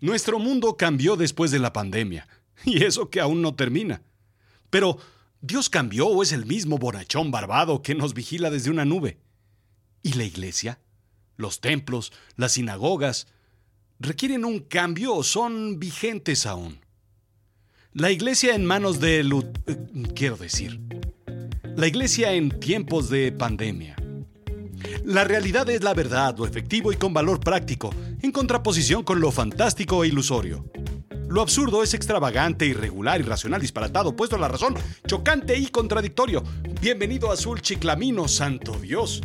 Nuestro mundo cambió después de la pandemia, y eso que aún no termina. Pero, ¿Dios cambió o es el mismo borrachón barbado que nos vigila desde una nube? ¿Y la iglesia? ¿Los templos? ¿Las sinagogas? ¿Requieren un cambio o son vigentes aún? La iglesia en manos de... Eh, quiero decir, la iglesia en tiempos de pandemia. La realidad es la verdad, lo efectivo y con valor práctico, en contraposición con lo fantástico e ilusorio. Lo absurdo es extravagante, irregular, irracional, disparatado, puesto a la razón, chocante y contradictorio. Bienvenido a Azul Chiclamino, santo Dios.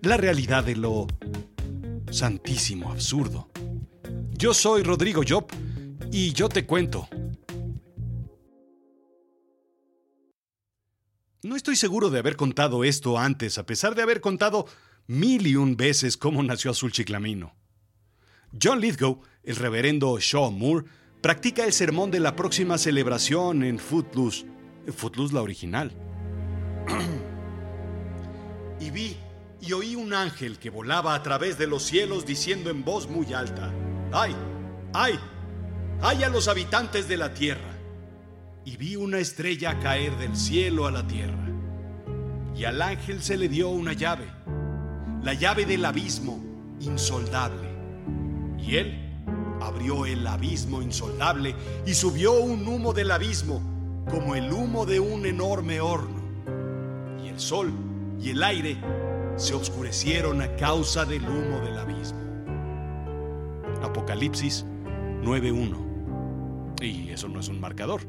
La realidad de lo santísimo absurdo. Yo soy Rodrigo Job y yo te cuento. No estoy seguro de haber contado esto antes, a pesar de haber contado mil y un veces cómo nació Azul Chiclamino. John Lithgow, el reverendo Shaw Moore, practica el sermón de la próxima celebración en Footloose. Footloose la original. y vi y oí un ángel que volaba a través de los cielos diciendo en voz muy alta, ¡ay! ¡ay! ¡ay a los habitantes de la tierra! Y vi una estrella caer del cielo a la tierra. Y al ángel se le dio una llave, la llave del abismo insoldable. Y él abrió el abismo insoldable y subió un humo del abismo como el humo de un enorme horno. Y el sol y el aire se oscurecieron a causa del humo del abismo. Apocalipsis 9.1. Y eso no es un marcador.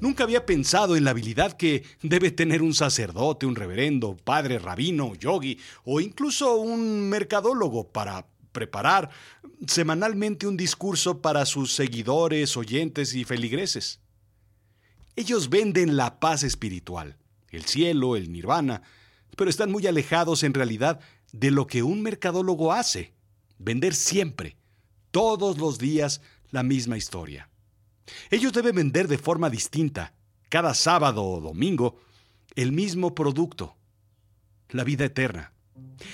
Nunca había pensado en la habilidad que debe tener un sacerdote, un reverendo, padre, rabino, yogi o incluso un mercadólogo para preparar semanalmente un discurso para sus seguidores, oyentes y feligreses. Ellos venden la paz espiritual, el cielo, el nirvana, pero están muy alejados en realidad de lo que un mercadólogo hace, vender siempre, todos los días, la misma historia. Ellos deben vender de forma distinta, cada sábado o domingo, el mismo producto, la vida eterna.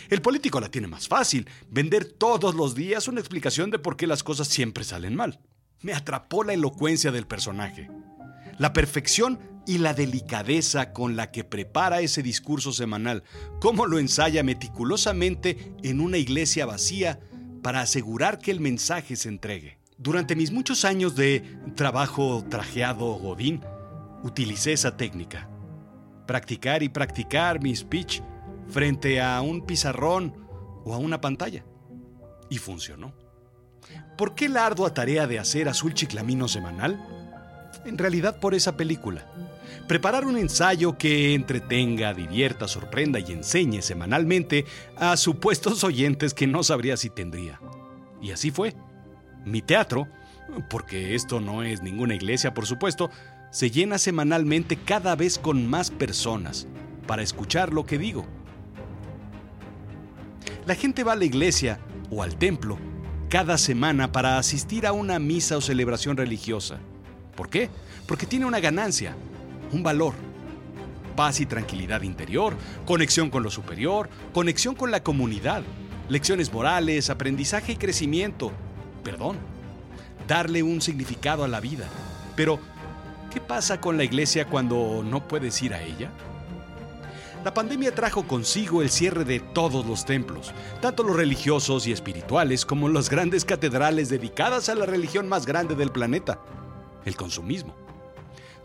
El político la tiene más fácil, vender todos los días una explicación de por qué las cosas siempre salen mal. Me atrapó la elocuencia del personaje, la perfección y la delicadeza con la que prepara ese discurso semanal, cómo lo ensaya meticulosamente en una iglesia vacía para asegurar que el mensaje se entregue. Durante mis muchos años de trabajo trajeado godín, utilicé esa técnica. Practicar y practicar mi speech frente a un pizarrón o a una pantalla. Y funcionó. ¿Por qué la ardua tarea de hacer Azul Chiclamino semanal? En realidad por esa película. Preparar un ensayo que entretenga, divierta, sorprenda y enseñe semanalmente a supuestos oyentes que no sabría si tendría. Y así fue. Mi teatro, porque esto no es ninguna iglesia por supuesto, se llena semanalmente cada vez con más personas para escuchar lo que digo la gente va a la iglesia o al templo cada semana para asistir a una misa o celebración religiosa. ¿Por qué? Porque tiene una ganancia, un valor. Paz y tranquilidad interior, conexión con lo superior, conexión con la comunidad, lecciones morales, aprendizaje y crecimiento. Perdón, darle un significado a la vida. Pero, ¿qué pasa con la iglesia cuando no puedes ir a ella? La pandemia trajo consigo el cierre de todos los templos, tanto los religiosos y espirituales como las grandes catedrales dedicadas a la religión más grande del planeta, el consumismo.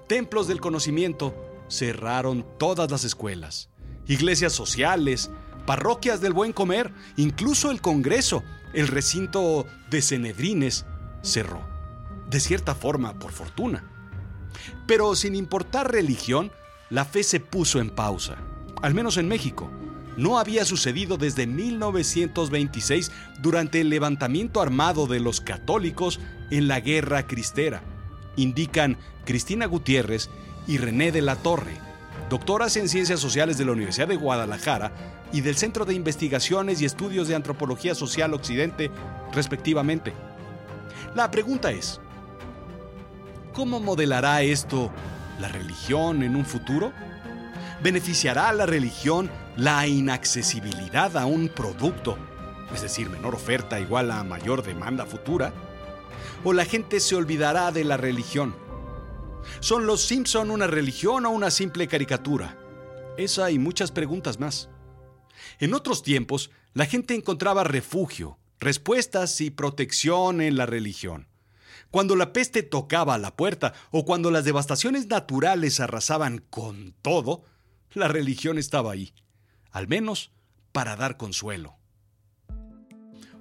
Templos del conocimiento cerraron todas las escuelas, iglesias sociales, parroquias del buen comer, incluso el Congreso, el recinto de Cenedrines, cerró. De cierta forma, por fortuna. Pero sin importar religión, la fe se puso en pausa al menos en México. No había sucedido desde 1926 durante el levantamiento armado de los católicos en la Guerra Cristera, indican Cristina Gutiérrez y René de la Torre, doctoras en Ciencias Sociales de la Universidad de Guadalajara y del Centro de Investigaciones y Estudios de Antropología Social Occidente, respectivamente. La pregunta es, ¿cómo modelará esto la religión en un futuro? beneficiará a la religión la inaccesibilidad a un producto, es decir, menor oferta igual a mayor demanda futura? ¿O la gente se olvidará de la religión? ¿Son los Simpson una religión o una simple caricatura? Esa y muchas preguntas más. En otros tiempos, la gente encontraba refugio, respuestas y protección en la religión. Cuando la peste tocaba a la puerta o cuando las devastaciones naturales arrasaban con todo, la religión estaba ahí, al menos para dar consuelo.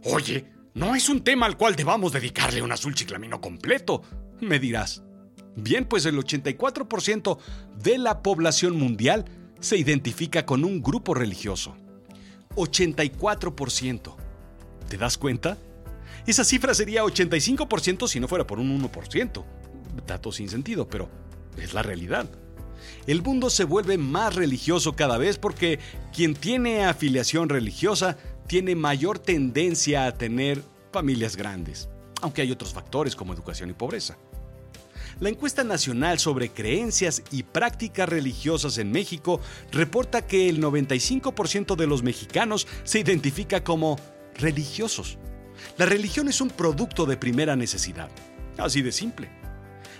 Oye, no es un tema al cual debamos dedicarle un azul chiclamino completo, me dirás. Bien, pues el 84% de la población mundial se identifica con un grupo religioso. 84%. ¿Te das cuenta? Esa cifra sería 85% si no fuera por un 1%. Dato sin sentido, pero es la realidad. El mundo se vuelve más religioso cada vez porque quien tiene afiliación religiosa tiene mayor tendencia a tener familias grandes, aunque hay otros factores como educación y pobreza. La encuesta nacional sobre creencias y prácticas religiosas en México reporta que el 95% de los mexicanos se identifica como religiosos. La religión es un producto de primera necesidad. Así de simple.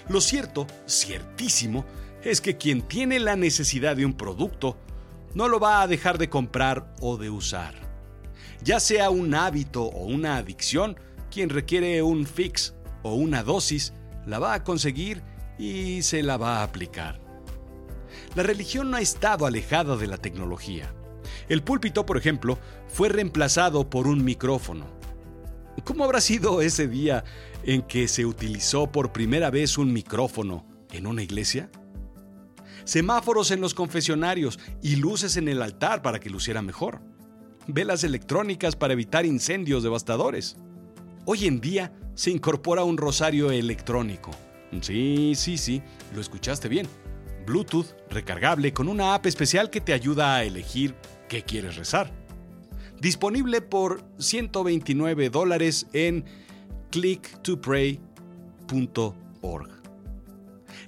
Lo cierto, ciertísimo, es que quien tiene la necesidad de un producto no lo va a dejar de comprar o de usar. Ya sea un hábito o una adicción, quien requiere un fix o una dosis la va a conseguir y se la va a aplicar. La religión no ha estado alejada de la tecnología. El púlpito, por ejemplo, fue reemplazado por un micrófono. ¿Cómo habrá sido ese día en que se utilizó por primera vez un micrófono en una iglesia? Semáforos en los confesionarios y luces en el altar para que luciera mejor. Velas electrónicas para evitar incendios devastadores. Hoy en día se incorpora un rosario electrónico. Sí, sí, sí, lo escuchaste bien. Bluetooth recargable con una app especial que te ayuda a elegir qué quieres rezar. Disponible por 129 dólares en clicktopray.org.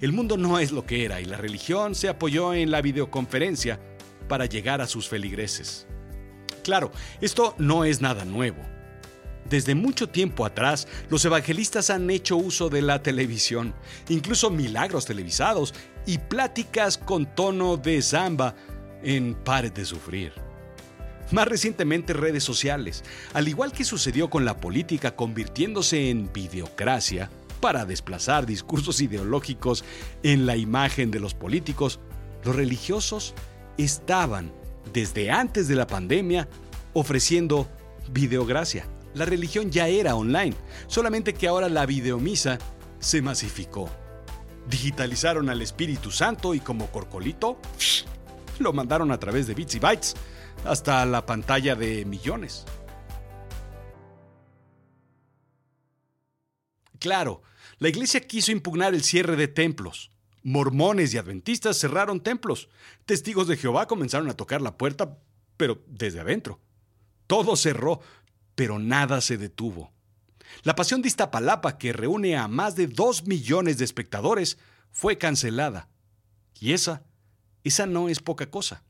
El mundo no es lo que era y la religión se apoyó en la videoconferencia para llegar a sus feligreses. Claro, esto no es nada nuevo. Desde mucho tiempo atrás, los evangelistas han hecho uso de la televisión, incluso milagros televisados y pláticas con tono de zamba en Pare de Sufrir. Más recientemente redes sociales, al igual que sucedió con la política convirtiéndose en videocracia para desplazar discursos ideológicos en la imagen de los políticos, los religiosos estaban, desde antes de la pandemia, ofreciendo videogracia la religión ya era online, solamente que ahora la videomisa se masificó. Digitalizaron al Espíritu Santo y como corcolito, lo mandaron a través de bits y bytes hasta la pantalla de millones. Claro, la iglesia quiso impugnar el cierre de templos. Mormones y adventistas cerraron templos. Testigos de Jehová comenzaron a tocar la puerta, pero desde adentro. Todo cerró, pero nada se detuvo. La Pasión de Iztapalapa, que reúne a más de dos millones de espectadores, fue cancelada. Y esa, esa no es poca cosa.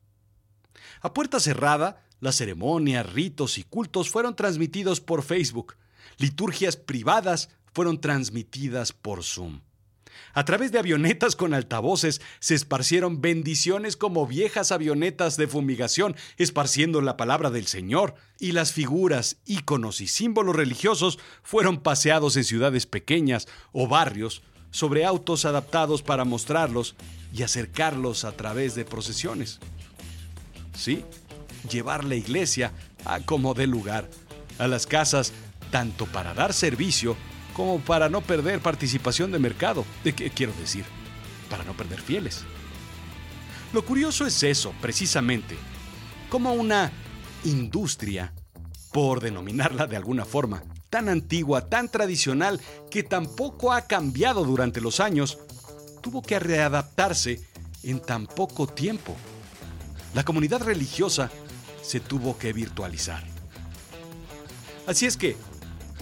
A puerta cerrada, las ceremonias, ritos y cultos fueron transmitidos por Facebook. Liturgias privadas fueron transmitidas por Zoom. A través de avionetas con altavoces se esparcieron bendiciones como viejas avionetas de fumigación, esparciendo la palabra del Señor, y las figuras, íconos y símbolos religiosos fueron paseados en ciudades pequeñas o barrios sobre autos adaptados para mostrarlos y acercarlos a través de procesiones. Sí, llevar la iglesia a como dé lugar, a las casas, tanto para dar servicio como para no perder participación de mercado. ¿De qué quiero decir? Para no perder fieles. Lo curioso es eso, precisamente. Como una industria, por denominarla de alguna forma, tan antigua, tan tradicional, que tampoco ha cambiado durante los años, tuvo que readaptarse en tan poco tiempo. La comunidad religiosa se tuvo que virtualizar. Así es que,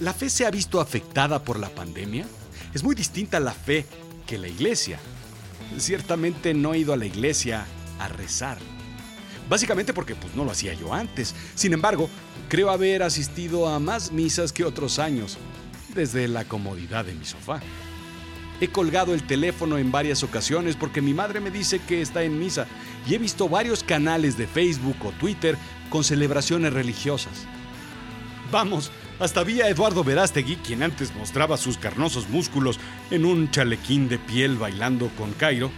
¿La fe se ha visto afectada por la pandemia? Es muy distinta la fe que la iglesia. Ciertamente no he ido a la iglesia a rezar. Básicamente porque pues, no lo hacía yo antes. Sin embargo, creo haber asistido a más misas que otros años. desde la comodidad de mi sofá. He colgado el teléfono en varias ocasiones porque mi madre me dice que está en misa y he visto varios canales de Facebook o Twitter con celebraciones religiosas. Vamos, hasta vi a Eduardo Verástegui, quien antes mostraba sus carnosos músculos en un chalequín de piel bailando con Cairo,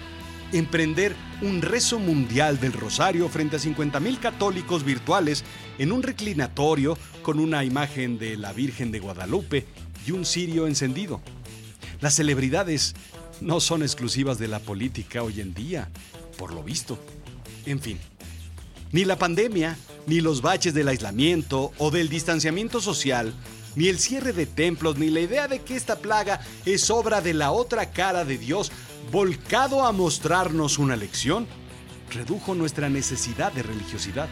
emprender un rezo mundial del rosario frente a 50.000 católicos virtuales en un reclinatorio con una imagen de la Virgen de Guadalupe y un cirio encendido. Las celebridades no son exclusivas de la política hoy en día, por lo visto. En fin, ni la pandemia, ni los baches del aislamiento o del distanciamiento social, ni el cierre de templos, ni la idea de que esta plaga es obra de la otra cara de Dios volcado a mostrarnos una lección, redujo nuestra necesidad de religiosidad.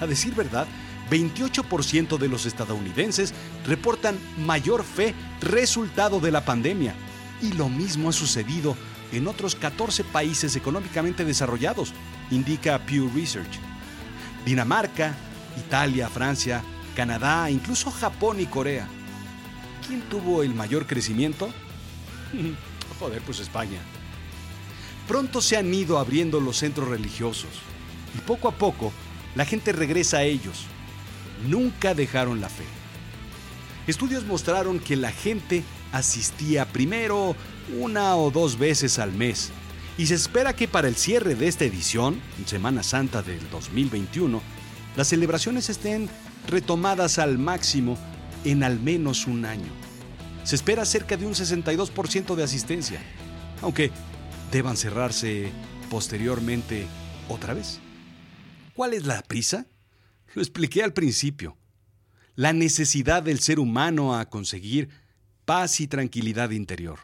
A decir verdad, 28% de los estadounidenses reportan mayor fe resultado de la pandemia. Y lo mismo ha sucedido en otros 14 países económicamente desarrollados, indica Pew Research. Dinamarca, Italia, Francia, Canadá, incluso Japón y Corea. ¿Quién tuvo el mayor crecimiento? Joder, pues España. Pronto se han ido abriendo los centros religiosos y poco a poco la gente regresa a ellos nunca dejaron la fe. Estudios mostraron que la gente asistía primero una o dos veces al mes y se espera que para el cierre de esta edición, Semana Santa del 2021, las celebraciones estén retomadas al máximo en al menos un año. Se espera cerca de un 62% de asistencia, aunque deban cerrarse posteriormente otra vez. ¿Cuál es la prisa? Lo expliqué al principio. La necesidad del ser humano a conseguir paz y tranquilidad interior.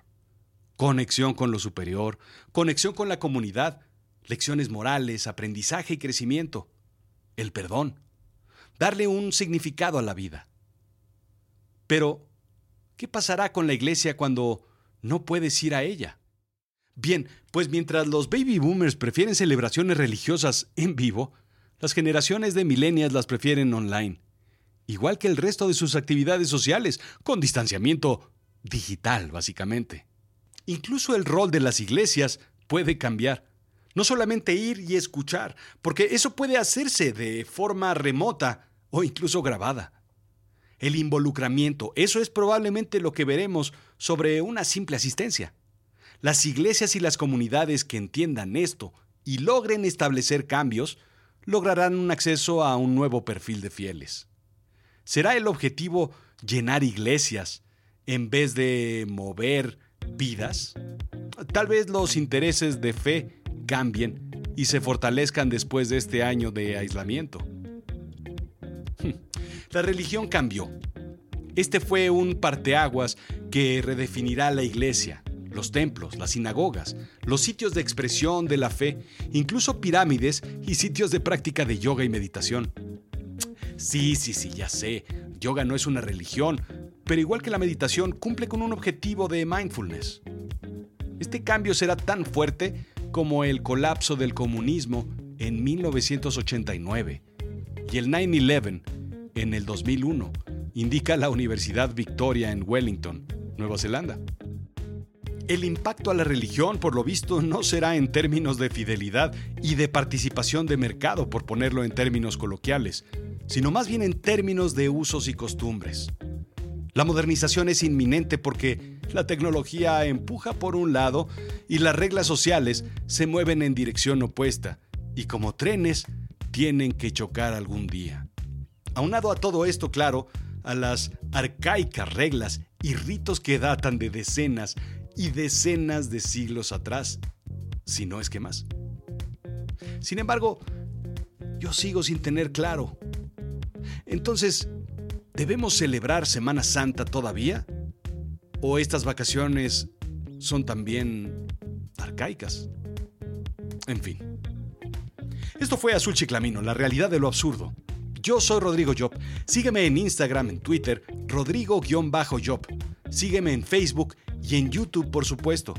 Conexión con lo superior, conexión con la comunidad, lecciones morales, aprendizaje y crecimiento. El perdón. Darle un significado a la vida. Pero, ¿qué pasará con la iglesia cuando no puedes ir a ella? Bien, pues mientras los baby boomers prefieren celebraciones religiosas en vivo, las generaciones de millennials las prefieren online, igual que el resto de sus actividades sociales, con distanciamiento digital, básicamente. Incluso el rol de las iglesias puede cambiar. No solamente ir y escuchar, porque eso puede hacerse de forma remota o incluso grabada. El involucramiento, eso es probablemente lo que veremos sobre una simple asistencia. Las iglesias y las comunidades que entiendan esto y logren establecer cambios lograrán un acceso a un nuevo perfil de fieles. ¿Será el objetivo llenar iglesias en vez de mover vidas? Tal vez los intereses de fe cambien y se fortalezcan después de este año de aislamiento. La religión cambió. Este fue un parteaguas que redefinirá la iglesia, los templos, las sinagogas, los sitios de expresión de la fe, incluso pirámides y sitios de práctica de yoga y meditación. Sí, sí, sí, ya sé, yoga no es una religión, pero igual que la meditación cumple con un objetivo de mindfulness. Este cambio será tan fuerte como el colapso del comunismo en 1989 y el 9-11 en el 2001, indica la Universidad Victoria en Wellington, Nueva Zelanda. El impacto a la religión, por lo visto, no será en términos de fidelidad y de participación de mercado, por ponerlo en términos coloquiales, sino más bien en términos de usos y costumbres. La modernización es inminente porque la tecnología empuja por un lado y las reglas sociales se mueven en dirección opuesta, y como trenes tienen que chocar algún día. Aunado a todo esto, claro, a las arcaicas reglas y ritos que datan de decenas y decenas de siglos atrás, si no es que más. Sin embargo, yo sigo sin tener claro. Entonces, ¿debemos celebrar Semana Santa todavía? ¿O estas vacaciones son también arcaicas? En fin. Esto fue Azul Chiclamino, la realidad de lo absurdo. Yo soy Rodrigo Job. Sígueme en Instagram, en Twitter, Rodrigo-Job. Sígueme en Facebook y en YouTube, por supuesto.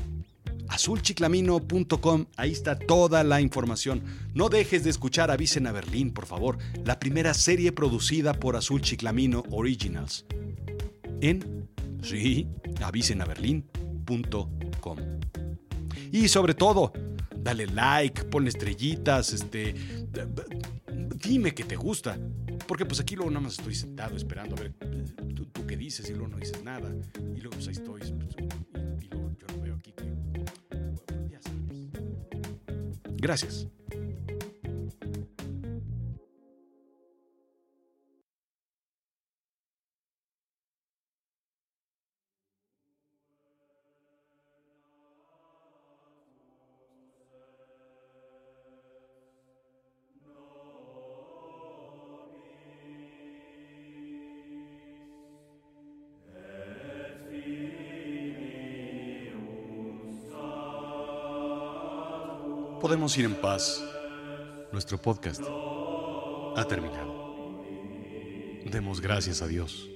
azulchiclamino.com, ahí está toda la información. No dejes de escuchar Avisen a Berlín, por favor, la primera serie producida por Azul Chiclamino Originals. En Sí, avisen a berlín.com. Y sobre todo, dale like, ponle estrellitas, este. Dime que te gusta. Porque pues aquí luego nada más estoy sentado esperando a ver tú, qué dices y luego no dices nada. Y luego pues ahí estoy. Pues, Gracias. Podemos ir en paz. Nuestro podcast ha terminado. Demos gracias a Dios.